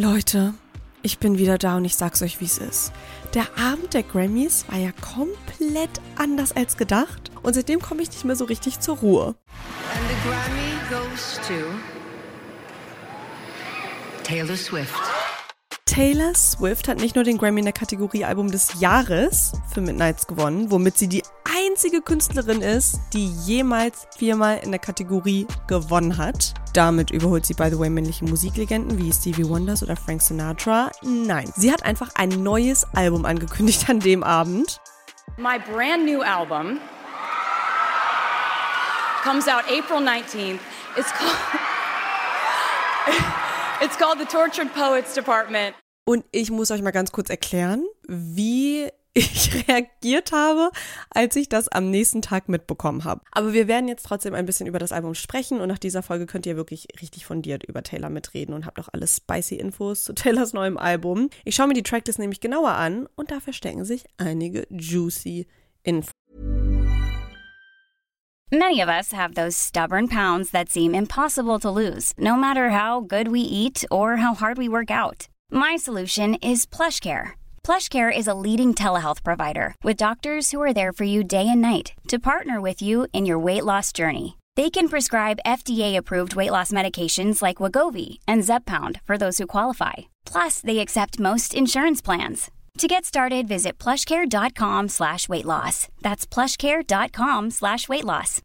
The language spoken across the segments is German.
Leute, ich bin wieder da und ich sag's euch, wie es ist. Der Abend der Grammys war ja komplett anders als gedacht und seitdem komme ich nicht mehr so richtig zur Ruhe. And the Grammy goes to Taylor Swift. Taylor Swift hat nicht nur den Grammy in der Kategorie Album des Jahres für Midnights gewonnen, womit sie die einzige Künstlerin ist, die jemals viermal in der Kategorie gewonnen hat. Damit überholt sie, by the way, männliche Musiklegenden wie Stevie Wonders oder Frank Sinatra. Nein, sie hat einfach ein neues Album angekündigt an dem Abend. My brand new album comes out April 19th. It's called It's called The Tortured Poets Department. Und ich muss euch mal ganz kurz erklären, wie ich reagiert habe, als ich das am nächsten Tag mitbekommen habe. Aber wir werden jetzt trotzdem ein bisschen über das Album sprechen und nach dieser Folge könnt ihr wirklich richtig fundiert über Taylor mitreden und habt auch alle spicy Infos zu Taylors neuem Album. Ich schaue mir die Tracklist nämlich genauer an und da verstecken sich einige juicy Infos. Many of us have those stubborn pounds that seem impossible to lose, no matter how good we eat or how hard we work out. My solution is PlushCare. PlushCare is a leading telehealth provider with doctors who are there for you day and night to partner with you in your weight loss journey. They can prescribe FDA-approved weight loss medications like Wagovi and Zepbound for those who qualify. Plus, they accept most insurance plans. To get started, visit plushcare.com slash weight loss. That's plushcare.com slash weight loss.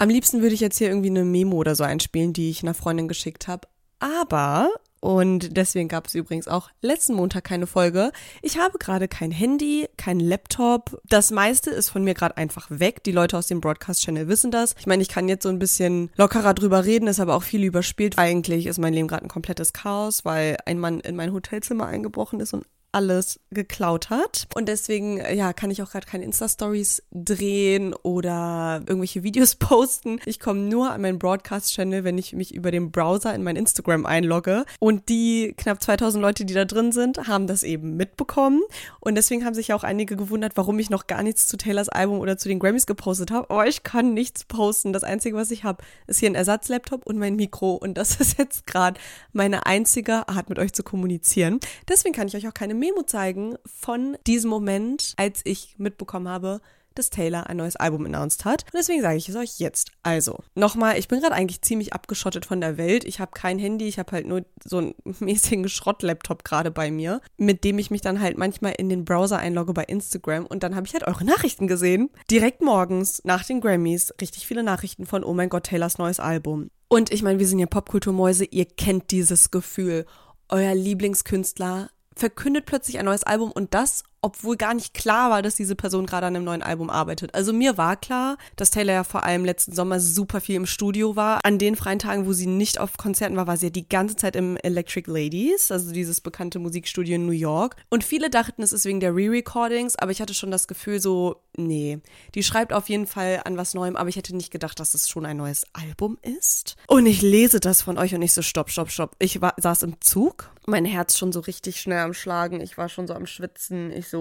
Am liebsten würde ich jetzt hier irgendwie eine Memo oder so einspielen, die ich einer Freundin geschickt habe. Aber und deswegen gab es übrigens auch letzten Montag keine Folge. Ich habe gerade kein Handy, kein Laptop. Das meiste ist von mir gerade einfach weg. Die Leute aus dem Broadcast-Channel wissen das. Ich meine, ich kann jetzt so ein bisschen lockerer drüber reden, ist aber auch viel überspielt. Eigentlich ist mein Leben gerade ein komplettes Chaos, weil ein Mann in mein Hotelzimmer eingebrochen ist und alles geklaut hat. Und deswegen, ja, kann ich auch gerade keine Insta-Stories drehen oder irgendwelche Videos posten. Ich komme nur an meinen Broadcast-Channel, wenn ich mich über den Browser in mein Instagram einlogge. Und die knapp 2000 Leute, die da drin sind, haben das eben mitbekommen. Und deswegen haben sich auch einige gewundert, warum ich noch gar nichts zu Taylors Album oder zu den Grammys gepostet habe. Aber ich kann nichts posten. Das Einzige, was ich habe, ist hier ein Ersatzlaptop und mein Mikro. Und das ist jetzt gerade meine einzige Art, mit euch zu kommunizieren. Deswegen kann ich euch auch keine Memo zeigen von diesem Moment, als ich mitbekommen habe, dass Taylor ein neues Album announced hat. Und deswegen sage ich es euch jetzt. Also, nochmal, ich bin gerade eigentlich ziemlich abgeschottet von der Welt. Ich habe kein Handy, ich habe halt nur so einen mäßigen Schrottlaptop gerade bei mir, mit dem ich mich dann halt manchmal in den Browser einlogge bei Instagram und dann habe ich halt eure Nachrichten gesehen. Direkt morgens nach den Grammys richtig viele Nachrichten von, oh mein Gott, Taylors neues Album. Und ich meine, wir sind ja Popkulturmäuse, ihr kennt dieses Gefühl. Euer Lieblingskünstler verkündet plötzlich ein neues Album und das obwohl gar nicht klar war, dass diese Person gerade an einem neuen Album arbeitet. Also mir war klar, dass Taylor ja vor allem letzten Sommer super viel im Studio war. An den freien Tagen, wo sie nicht auf Konzerten war, war sie ja die ganze Zeit im Electric Ladies, also dieses bekannte Musikstudio in New York. Und viele dachten, es ist wegen der Re-Recordings, aber ich hatte schon das Gefühl so, nee, die schreibt auf jeden Fall an was Neuem, aber ich hätte nicht gedacht, dass es schon ein neues Album ist. Und ich lese das von euch und ich so, stopp, stopp, stopp. Ich war, saß im Zug, mein Herz schon so richtig schnell am Schlagen, ich war schon so am Schwitzen, ich so,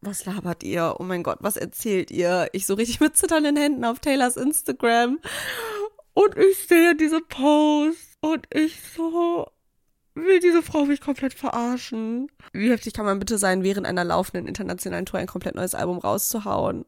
was labert ihr? Oh mein Gott, was erzählt ihr? Ich so richtig mit zitternden Händen auf Taylors Instagram. Und ich sehe diese Post und ich so, will diese Frau mich komplett verarschen? Wie heftig kann man bitte sein, während einer laufenden internationalen Tour ein komplett neues Album rauszuhauen?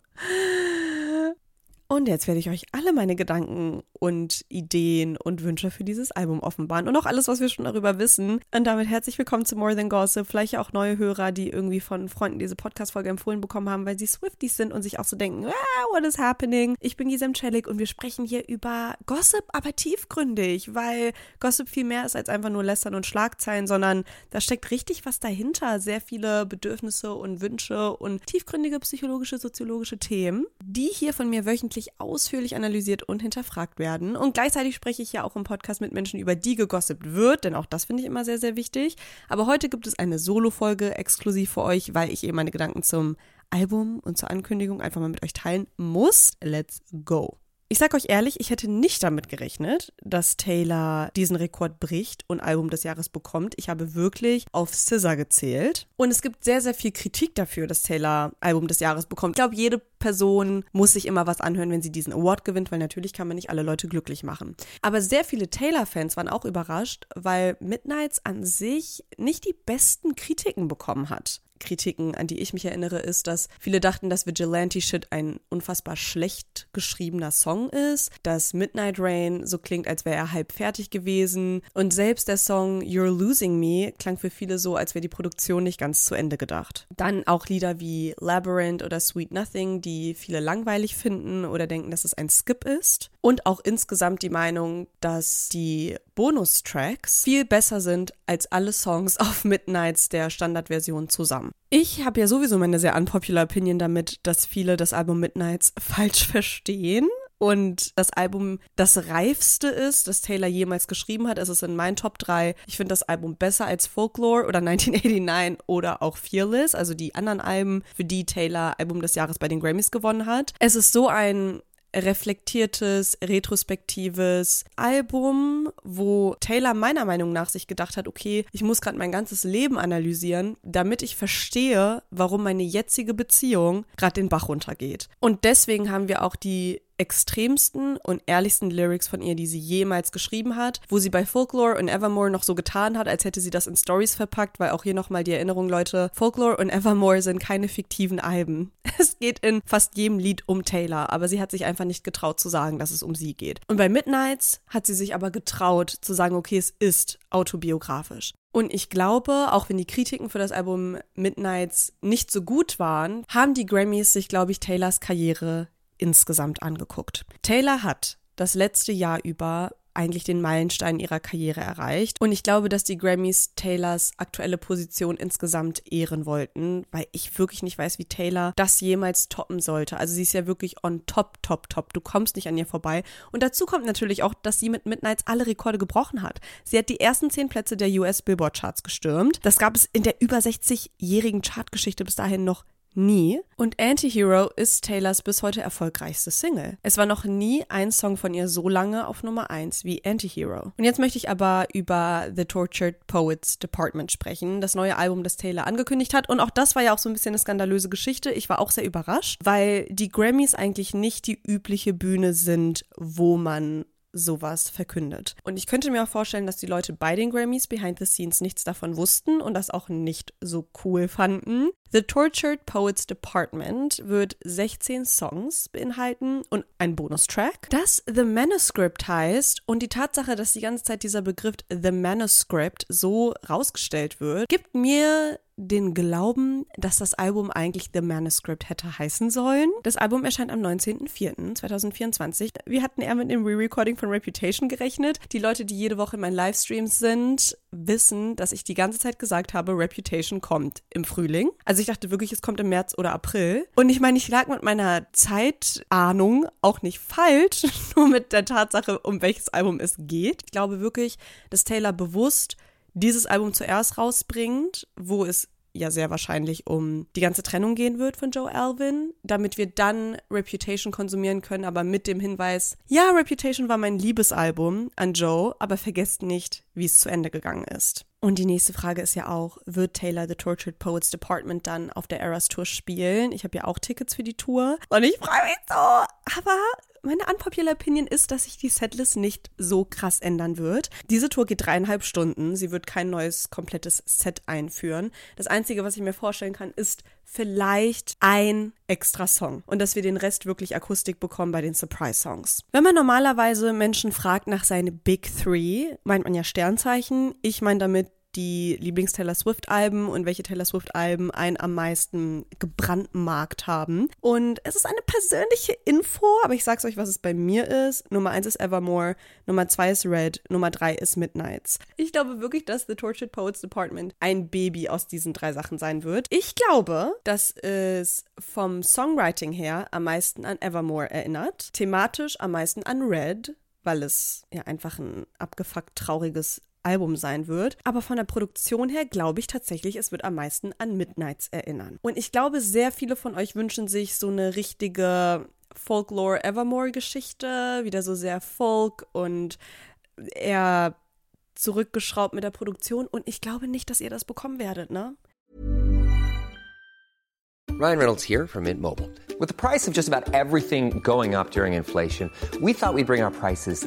Und jetzt werde ich euch alle meine Gedanken und Ideen und Wünsche für dieses Album offenbaren und auch alles, was wir schon darüber wissen. Und damit herzlich willkommen zu More Than Gossip. Vielleicht auch neue Hörer, die irgendwie von Freunden diese Podcast-Folge empfohlen bekommen haben, weil sie Swifties sind und sich auch so denken, ah, what is happening? Ich bin Gisem Celik und wir sprechen hier über Gossip, aber tiefgründig, weil Gossip viel mehr ist als einfach nur Lästern und Schlagzeilen, sondern da steckt richtig was dahinter. Sehr viele Bedürfnisse und Wünsche und tiefgründige psychologische, soziologische Themen, die hier von mir wöchentlich wirklich ausführlich analysiert und hinterfragt werden. Und gleichzeitig spreche ich ja auch im Podcast mit Menschen, über die gegossipt wird, denn auch das finde ich immer sehr, sehr wichtig. Aber heute gibt es eine Solo-Folge exklusiv für euch, weil ich eben meine Gedanken zum Album und zur Ankündigung einfach mal mit euch teilen muss. Let's go. Ich sag euch ehrlich, ich hätte nicht damit gerechnet, dass Taylor diesen Rekord bricht und Album des Jahres bekommt. Ich habe wirklich auf Scissor gezählt. Und es gibt sehr, sehr viel Kritik dafür, dass Taylor Album des Jahres bekommt. Ich glaube, jede Person muss sich immer was anhören, wenn sie diesen Award gewinnt, weil natürlich kann man nicht alle Leute glücklich machen. Aber sehr viele Taylor-Fans waren auch überrascht, weil Midnights an sich nicht die besten Kritiken bekommen hat. Kritiken, an die ich mich erinnere, ist, dass viele dachten, dass Vigilante Shit ein unfassbar schlecht geschriebener Song ist, dass Midnight Rain so klingt, als wäre er halb fertig gewesen und selbst der Song You're Losing Me klang für viele so, als wäre die Produktion nicht ganz zu Ende gedacht. Dann auch Lieder wie Labyrinth oder Sweet Nothing, die viele langweilig finden oder denken, dass es ein Skip ist und auch insgesamt die Meinung, dass die Bonustracks viel besser sind als alle Songs auf Midnights der Standardversion zusammen. Ich habe ja sowieso meine sehr unpopular Opinion damit, dass viele das Album Midnights falsch verstehen und das Album das reifste ist, das Taylor jemals geschrieben hat. Es ist in meinen Top 3. Ich finde das Album besser als Folklore oder 1989 oder auch Fearless, also die anderen Alben, für die Taylor Album des Jahres bei den Grammys gewonnen hat. Es ist so ein reflektiertes, retrospektives Album, wo Taylor meiner Meinung nach sich gedacht hat, okay, ich muss gerade mein ganzes Leben analysieren, damit ich verstehe, warum meine jetzige Beziehung gerade den Bach runtergeht. Und deswegen haben wir auch die extremsten und ehrlichsten Lyrics von ihr, die sie jemals geschrieben hat, wo sie bei Folklore und Evermore noch so getan hat, als hätte sie das in Stories verpackt, weil auch hier nochmal die Erinnerung, Leute, Folklore und Evermore sind keine fiktiven Alben. Es geht in fast jedem Lied um Taylor, aber sie hat sich einfach nicht getraut zu sagen, dass es um sie geht. Und bei Midnights hat sie sich aber getraut zu sagen, okay, es ist autobiografisch. Und ich glaube, auch wenn die Kritiken für das Album Midnights nicht so gut waren, haben die Grammys sich, glaube ich, Taylors Karriere insgesamt angeguckt. Taylor hat das letzte Jahr über eigentlich den Meilenstein ihrer Karriere erreicht. Und ich glaube, dass die Grammys Taylors aktuelle Position insgesamt ehren wollten, weil ich wirklich nicht weiß, wie Taylor das jemals toppen sollte. Also sie ist ja wirklich on top, top, top. Du kommst nicht an ihr vorbei. Und dazu kommt natürlich auch, dass sie mit Midnights alle Rekorde gebrochen hat. Sie hat die ersten zehn Plätze der US Billboard Charts gestürmt. Das gab es in der über 60-jährigen Chartgeschichte bis dahin noch nie. Und Antihero ist Taylors bis heute erfolgreichste Single. Es war noch nie ein Song von ihr so lange auf Nummer 1 wie Antihero. Und jetzt möchte ich aber über The Tortured Poets Department sprechen, das neue Album, das Taylor angekündigt hat. Und auch das war ja auch so ein bisschen eine skandalöse Geschichte. Ich war auch sehr überrascht, weil die Grammys eigentlich nicht die übliche Bühne sind, wo man sowas verkündet. Und ich könnte mir auch vorstellen, dass die Leute bei den Grammys behind the scenes nichts davon wussten und das auch nicht so cool fanden. The Tortured Poets Department wird 16 Songs beinhalten und ein Bonustrack, das The Manuscript heißt und die Tatsache, dass die ganze Zeit dieser Begriff The Manuscript so rausgestellt wird, gibt mir den Glauben, dass das Album eigentlich The Manuscript hätte heißen sollen. Das Album erscheint am 19.04.2024. Wir hatten eher mit dem Re-Recording von Reputation gerechnet. Die Leute, die jede Woche in meinen Livestreams sind, wissen, dass ich die ganze Zeit gesagt habe, Reputation kommt im Frühling. Also ich dachte wirklich, es kommt im März oder April. Und ich meine, ich lag mit meiner Zeitahnung auch nicht falsch, nur mit der Tatsache, um welches Album es geht. Ich glaube wirklich, dass Taylor bewusst dieses Album zuerst rausbringt, wo es ja sehr wahrscheinlich um die ganze Trennung gehen wird von Joe Alvin, damit wir dann Reputation konsumieren können, aber mit dem Hinweis, ja, Reputation war mein Liebesalbum an Joe, aber vergesst nicht, wie es zu Ende gegangen ist. Und die nächste Frage ist ja auch, wird Taylor The Tortured Poets Department dann auf der Eras Tour spielen? Ich habe ja auch Tickets für die Tour und ich freue mich so. Aber meine unpopular Opinion ist, dass sich die Setlist nicht so krass ändern wird. Diese Tour geht dreieinhalb Stunden. Sie wird kein neues, komplettes Set einführen. Das Einzige, was ich mir vorstellen kann, ist vielleicht ein extra Song und dass wir den Rest wirklich Akustik bekommen bei den Surprise-Songs. Wenn man normalerweise Menschen fragt nach seinen Big Three, meint man ja Sternzeichen. Ich meine damit die Lieblings-Taylor Swift-Alben und welche Taylor Swift-Alben einen am meisten gebrandmarkt haben. Und es ist eine persönliche Info, aber ich sag's euch, was es bei mir ist. Nummer eins ist Evermore, Nummer zwei ist Red, Nummer drei ist Midnights. Ich glaube wirklich, dass The Tortured Poets Department ein Baby aus diesen drei Sachen sein wird. Ich glaube, dass es vom Songwriting her am meisten an Evermore erinnert, thematisch am meisten an Red, weil es ja einfach ein abgefuckt trauriges Album sein wird. Aber von der Produktion her glaube ich tatsächlich, es wird am meisten an Midnights erinnern. Und ich glaube, sehr viele von euch wünschen sich so eine richtige Folklore Evermore Geschichte, wieder so sehr Folk und eher zurückgeschraubt mit der Produktion und ich glaube nicht, dass ihr das bekommen werdet, ne? Ryan Reynolds here from Mint Mobile. With the price of just about everything going up during inflation, we thought we'd bring our prices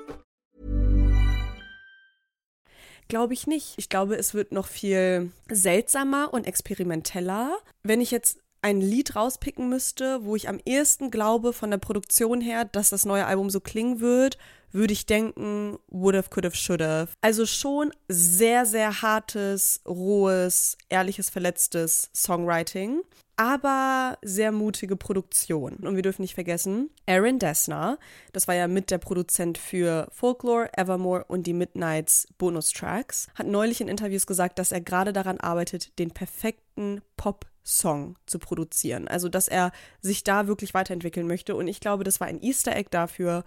Glaube ich nicht. Ich glaube, es wird noch viel seltsamer und experimenteller. Wenn ich jetzt ein Lied rauspicken müsste, wo ich am ehesten glaube von der Produktion her, dass das neue Album so klingen wird, würde ich denken, would've, could've, should've. Also schon sehr, sehr hartes, rohes, ehrliches, verletztes Songwriting, aber sehr mutige Produktion. Und wir dürfen nicht vergessen, Aaron Dessner, das war ja mit der Produzent für Folklore, Evermore und die Midnights Bonustracks, hat neulich in Interviews gesagt, dass er gerade daran arbeitet, den perfekten Pop Song zu produzieren. Also, dass er sich da wirklich weiterentwickeln möchte. Und ich glaube, das war ein Easter Egg dafür,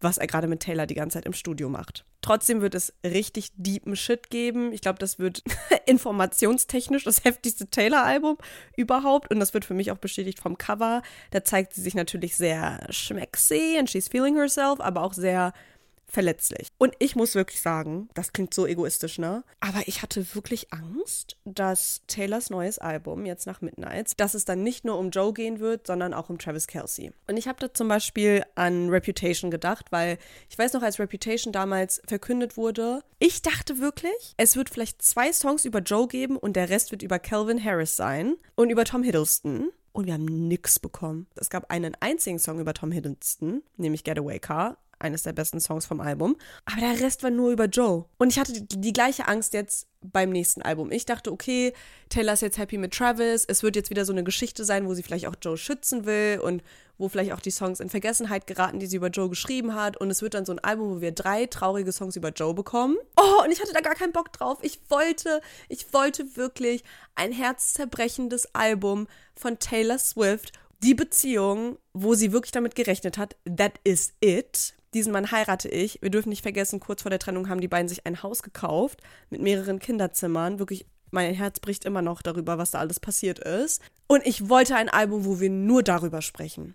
was er gerade mit Taylor die ganze Zeit im Studio macht. Trotzdem wird es richtig deepen Shit geben. Ich glaube, das wird informationstechnisch das heftigste Taylor-Album überhaupt. Und das wird für mich auch bestätigt vom Cover. Da zeigt sie sich natürlich sehr schmecksy and she's feeling herself, aber auch sehr verletzlich. Und ich muss wirklich sagen, das klingt so egoistisch, ne? Aber ich hatte wirklich Angst, dass Taylors neues Album, jetzt nach Midnights, dass es dann nicht nur um Joe gehen wird, sondern auch um Travis Kelsey. Und ich habe da zum Beispiel an Reputation gedacht, weil ich weiß noch, als Reputation damals verkündet wurde, ich dachte wirklich, es wird vielleicht zwei Songs über Joe geben und der Rest wird über Calvin Harris sein und über Tom Hiddleston. Und wir haben nix bekommen. Es gab einen einzigen Song über Tom Hiddleston, nämlich Getaway Car eines der besten Songs vom Album. Aber der Rest war nur über Joe. Und ich hatte die, die, gleiche Angst jetzt beim nächsten Album. Ich dachte, okay, Taylor ist jetzt happy mit Travis. Es wird jetzt wieder so eine Geschichte sein, wo sie vielleicht auch Joe schützen will und wo vielleicht auch die Songs in Vergessenheit geraten, die sie über Joe geschrieben hat. Und es wird dann so ein Album, wo wir drei traurige Songs über Joe bekommen. Oh, und ich hatte da gar keinen Bock drauf. Ich wollte, ich wollte wirklich ein herzzerбrechendes Album von Taylor Swift. Die Beziehung, wo sie wirklich damit gerechnet hat, that is it diesen Mann heirate ich. Wir dürfen nicht vergessen, kurz vor der Trennung haben die beiden sich ein Haus gekauft mit mehreren Kinderzimmern. Wirklich, mein Herz bricht immer noch darüber, was da alles passiert ist. Und ich wollte ein Album, wo wir nur darüber sprechen.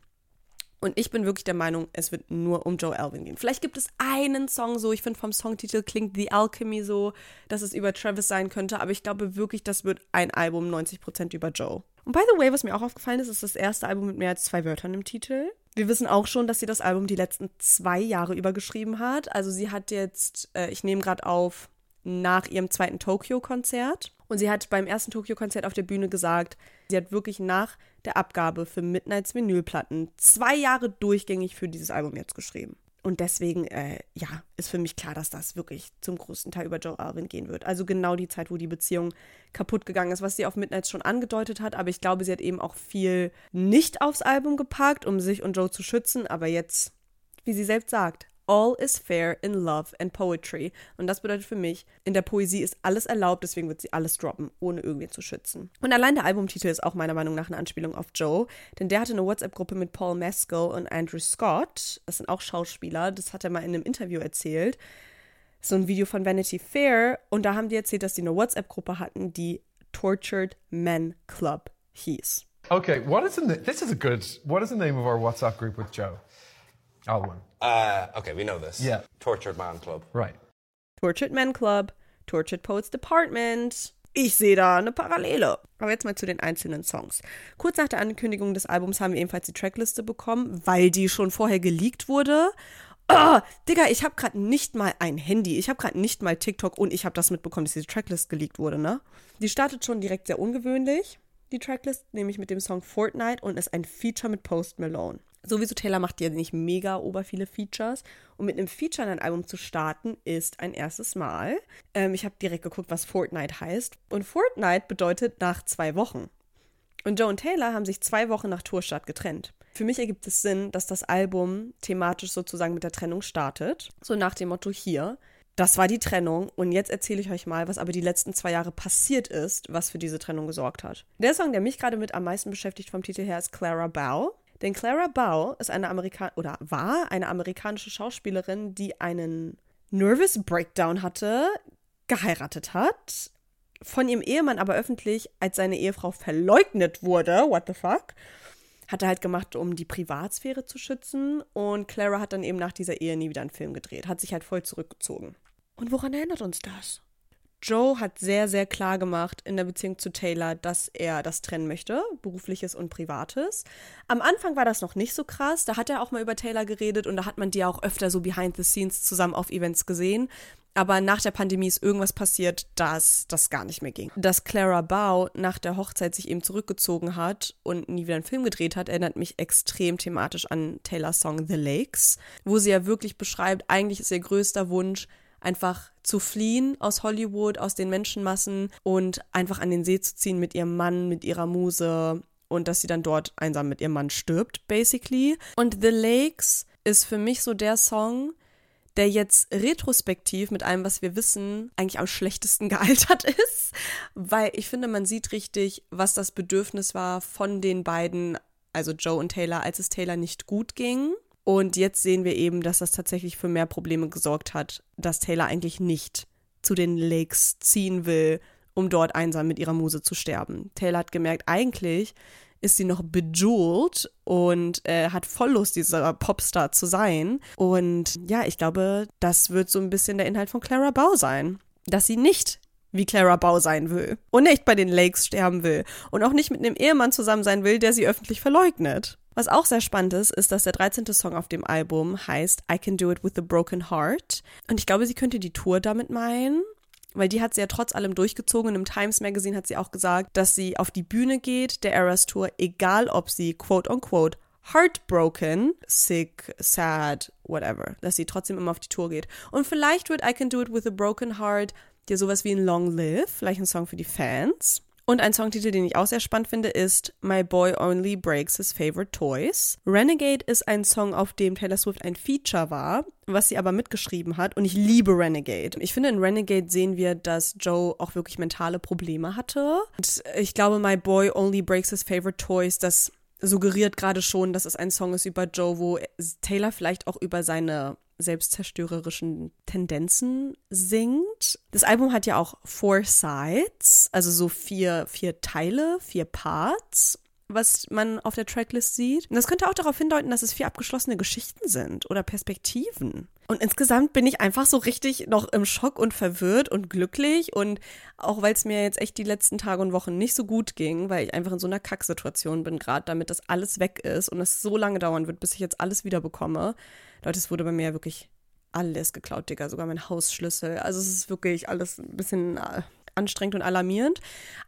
Und ich bin wirklich der Meinung, es wird nur um Joe Alvin gehen. Vielleicht gibt es einen Song so, ich finde vom Songtitel klingt The Alchemy so, dass es über Travis sein könnte, aber ich glaube wirklich, das wird ein Album 90% über Joe. Und by the way, was mir auch aufgefallen ist, ist das erste Album mit mehr als zwei Wörtern im Titel. Wir wissen auch schon, dass sie das Album die letzten zwei Jahre über geschrieben hat. Also sie hat jetzt, äh, ich nehme gerade auf, nach ihrem zweiten Tokyo-Konzert. Und sie hat beim ersten Tokyo-Konzert auf der Bühne gesagt, sie hat wirklich nach der Abgabe für Midnights Vinylplatten zwei Jahre durchgängig für dieses Album jetzt geschrieben. Und deswegen, äh, ja, ist für mich klar, dass das wirklich zum größten Teil über Joe Alvin gehen wird. Also genau die Zeit, wo die Beziehung kaputt gegangen ist, was sie auf Midnights schon angedeutet hat. Aber ich glaube, sie hat eben auch viel nicht aufs Album gepackt, um sich und Joe zu schützen. Aber jetzt, wie sie selbst sagt, All is fair in love and poetry. Und das bedeutet für mich, in der Poesie ist alles erlaubt, deswegen wird sie alles droppen, ohne irgendwen zu schützen. Und allein der Albumtitel ist auch meiner Meinung nach eine Anspielung auf Joe, denn der hatte eine WhatsApp-Gruppe mit Paul Mescal und Andrew Scott. Das sind auch Schauspieler, das hat er mal in einem Interview erzählt. So ein Video von Vanity Fair und da haben die erzählt, dass die eine WhatsApp-Gruppe hatten, die Tortured Men Club hieß. Okay, what is the this is a good what is the name of our WhatsApp group with Joe? Alwyn. Uh, okay, we know this. Yeah. Tortured Man Club. Right. Tortured Men Club, Tortured Poets Department. Ich sehe da eine Parallele. Aber jetzt mal zu den einzelnen Songs. Kurz nach der Ankündigung des Albums haben wir ebenfalls die Trackliste bekommen, weil die schon vorher geleakt wurde. Oh, Digga, ich habe gerade nicht mal ein Handy. Ich habe gerade nicht mal TikTok und ich habe das mitbekommen, dass diese Tracklist geleakt wurde, ne? Die startet schon direkt sehr ungewöhnlich, die Tracklist, nämlich mit dem Song Fortnite und ist ein Feature mit Post Malone. Sowieso Taylor macht ja nicht mega ober viele Features. Und mit einem Feature in ein Album zu starten, ist ein erstes Mal. Ähm, ich habe direkt geguckt, was Fortnite heißt. Und Fortnite bedeutet nach zwei Wochen. Und Joe und Taylor haben sich zwei Wochen nach Tourstart getrennt. Für mich ergibt es Sinn, dass das Album thematisch sozusagen mit der Trennung startet. So nach dem Motto hier. Das war die Trennung und jetzt erzähle ich euch mal, was aber die letzten zwei Jahre passiert ist, was für diese Trennung gesorgt hat. Der Song, der mich gerade mit am meisten beschäftigt vom Titel her, ist Clara Bow. Denn Clara Bow ist eine Amerikan oder war eine amerikanische Schauspielerin, die einen Nervous Breakdown hatte, geheiratet hat, von ihrem Ehemann aber öffentlich als seine Ehefrau verleugnet wurde. What the fuck? Hat er halt gemacht, um die Privatsphäre zu schützen. Und Clara hat dann eben nach dieser Ehe nie wieder einen Film gedreht. Hat sich halt voll zurückgezogen. Und woran erinnert uns das? Joe hat sehr, sehr klar gemacht in der Beziehung zu Taylor, dass er das trennen möchte, berufliches und privates. Am Anfang war das noch nicht so krass, da hat er auch mal über Taylor geredet und da hat man die auch öfter so behind the scenes zusammen auf Events gesehen. Aber nach der Pandemie ist irgendwas passiert, dass das gar nicht mehr ging. Dass Clara Bow nach der Hochzeit sich eben zurückgezogen hat und nie wieder einen Film gedreht hat, erinnert mich extrem thematisch an Taylors Song The Lakes, wo sie ja wirklich beschreibt, eigentlich ist ihr größter Wunsch, einfach zu fliehen aus Hollywood, aus den Menschenmassen und einfach an den See zu ziehen mit ihrem Mann, mit ihrer Muse und dass sie dann dort einsam mit ihrem Mann stirbt, basically. Und The Lakes ist für mich so der Song, der jetzt retrospektiv mit allem, was wir wissen, eigentlich am schlechtesten gealtert ist, weil ich finde, man sieht richtig, was das Bedürfnis war von den beiden, also Joe und Taylor, als es Taylor nicht gut ging. Und jetzt sehen wir eben, dass das tatsächlich für mehr Probleme gesorgt hat, dass Taylor eigentlich nicht zu den Lakes ziehen will, um dort einsam mit ihrer Muse zu sterben. Taylor hat gemerkt, eigentlich ist sie noch bejewelt und äh, hat voll Lust, dieser Popstar zu sein. Und ja, ich glaube, das wird so ein bisschen der Inhalt von Clara Bow sein. Dass sie nicht wie Clara Bow sein will und nicht bei den Lakes sterben will und auch nicht mit einem Ehemann zusammen sein will, der sie öffentlich verleugnet. Was auch sehr spannend ist, ist, dass der 13. Song auf dem Album heißt I Can Do It With a Broken Heart. Und ich glaube, sie könnte die Tour damit meinen weil die hat sie ja trotz allem durchgezogen. Und im Times Magazine hat sie auch gesagt, dass sie auf die Bühne geht, der Eras Tour, egal ob sie quote unquote heartbroken, sick, sad, whatever, dass sie trotzdem immer auf die Tour geht. Und vielleicht wird I Can Do It With a Broken Heart dir sowas wie ein Long Live, vielleicht ein Song für die Fans. Und ein Songtitel, den ich auch sehr spannend finde, ist My Boy Only Breaks His Favorite Toys. Renegade ist ein Song, auf dem Taylor Swift ein Feature war, was sie aber mitgeschrieben hat. Und ich liebe Renegade. Ich finde, in Renegade sehen wir, dass Joe auch wirklich mentale Probleme hatte. Und ich glaube, My Boy Only Breaks His Favorite Toys, das suggeriert gerade schon, dass es ein Song ist über Joe, wo Taylor vielleicht auch über seine selbstzerstörerischen Tendenzen singt. Das Album hat ja auch Four Sides, also so vier, vier Teile, vier Parts was man auf der Tracklist sieht. Und das könnte auch darauf hindeuten, dass es vier abgeschlossene Geschichten sind oder Perspektiven. Und insgesamt bin ich einfach so richtig noch im Schock und verwirrt und glücklich. Und auch weil es mir jetzt echt die letzten Tage und Wochen nicht so gut ging, weil ich einfach in so einer Kacksituation bin, gerade damit das alles weg ist und es so lange dauern wird, bis ich jetzt alles wieder bekomme. Leute, es wurde bei mir wirklich alles geklaut, Digga, sogar mein Hausschlüssel. Also es ist wirklich alles ein bisschen äh, anstrengend und alarmierend.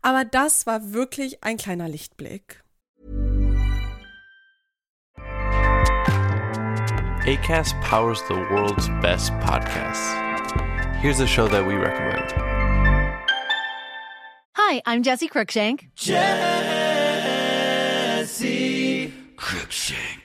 Aber das war wirklich ein kleiner Lichtblick. ACAST powers the world's best podcasts. Here's a show that we recommend. Hi, I'm Jesse Cruikshank. Jesse Cruikshank.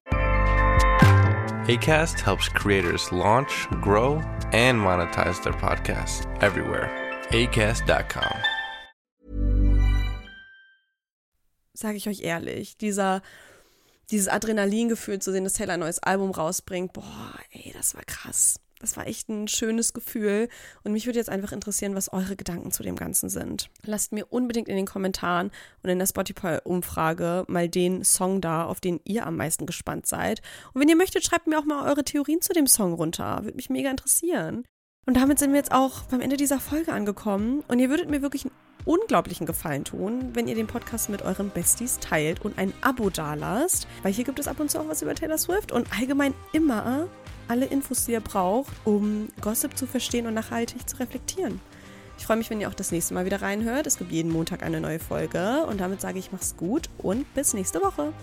ACAST helps creators launch, grow, and monetize their podcasts everywhere. ACAST.com. Sage ich euch ehrlich, dieser dieses Adrenalingefühl zu sehen, dass Taylor ein neues Album rausbringt, boah, ey, das war krass. Das war echt ein schönes Gefühl. Und mich würde jetzt einfach interessieren, was eure Gedanken zu dem Ganzen sind. Lasst mir unbedingt in den Kommentaren und in der Spotify-Umfrage mal den Song da, auf den ihr am meisten gespannt seid. Und wenn ihr möchtet, schreibt mir auch mal eure Theorien zu dem Song runter. Würde mich mega interessieren. Und damit sind wir jetzt auch beim Ende dieser Folge angekommen. Und ihr würdet mir wirklich einen unglaublichen Gefallen tun, wenn ihr den Podcast mit euren Besties teilt und ein Abo dalasst. Weil hier gibt es ab und zu auch was über Taylor Swift und allgemein immer alle Infos, die ihr braucht, um Gossip zu verstehen und nachhaltig zu reflektieren. Ich freue mich, wenn ihr auch das nächste Mal wieder reinhört. Es gibt jeden Montag eine neue Folge. Und damit sage ich, mach's gut und bis nächste Woche.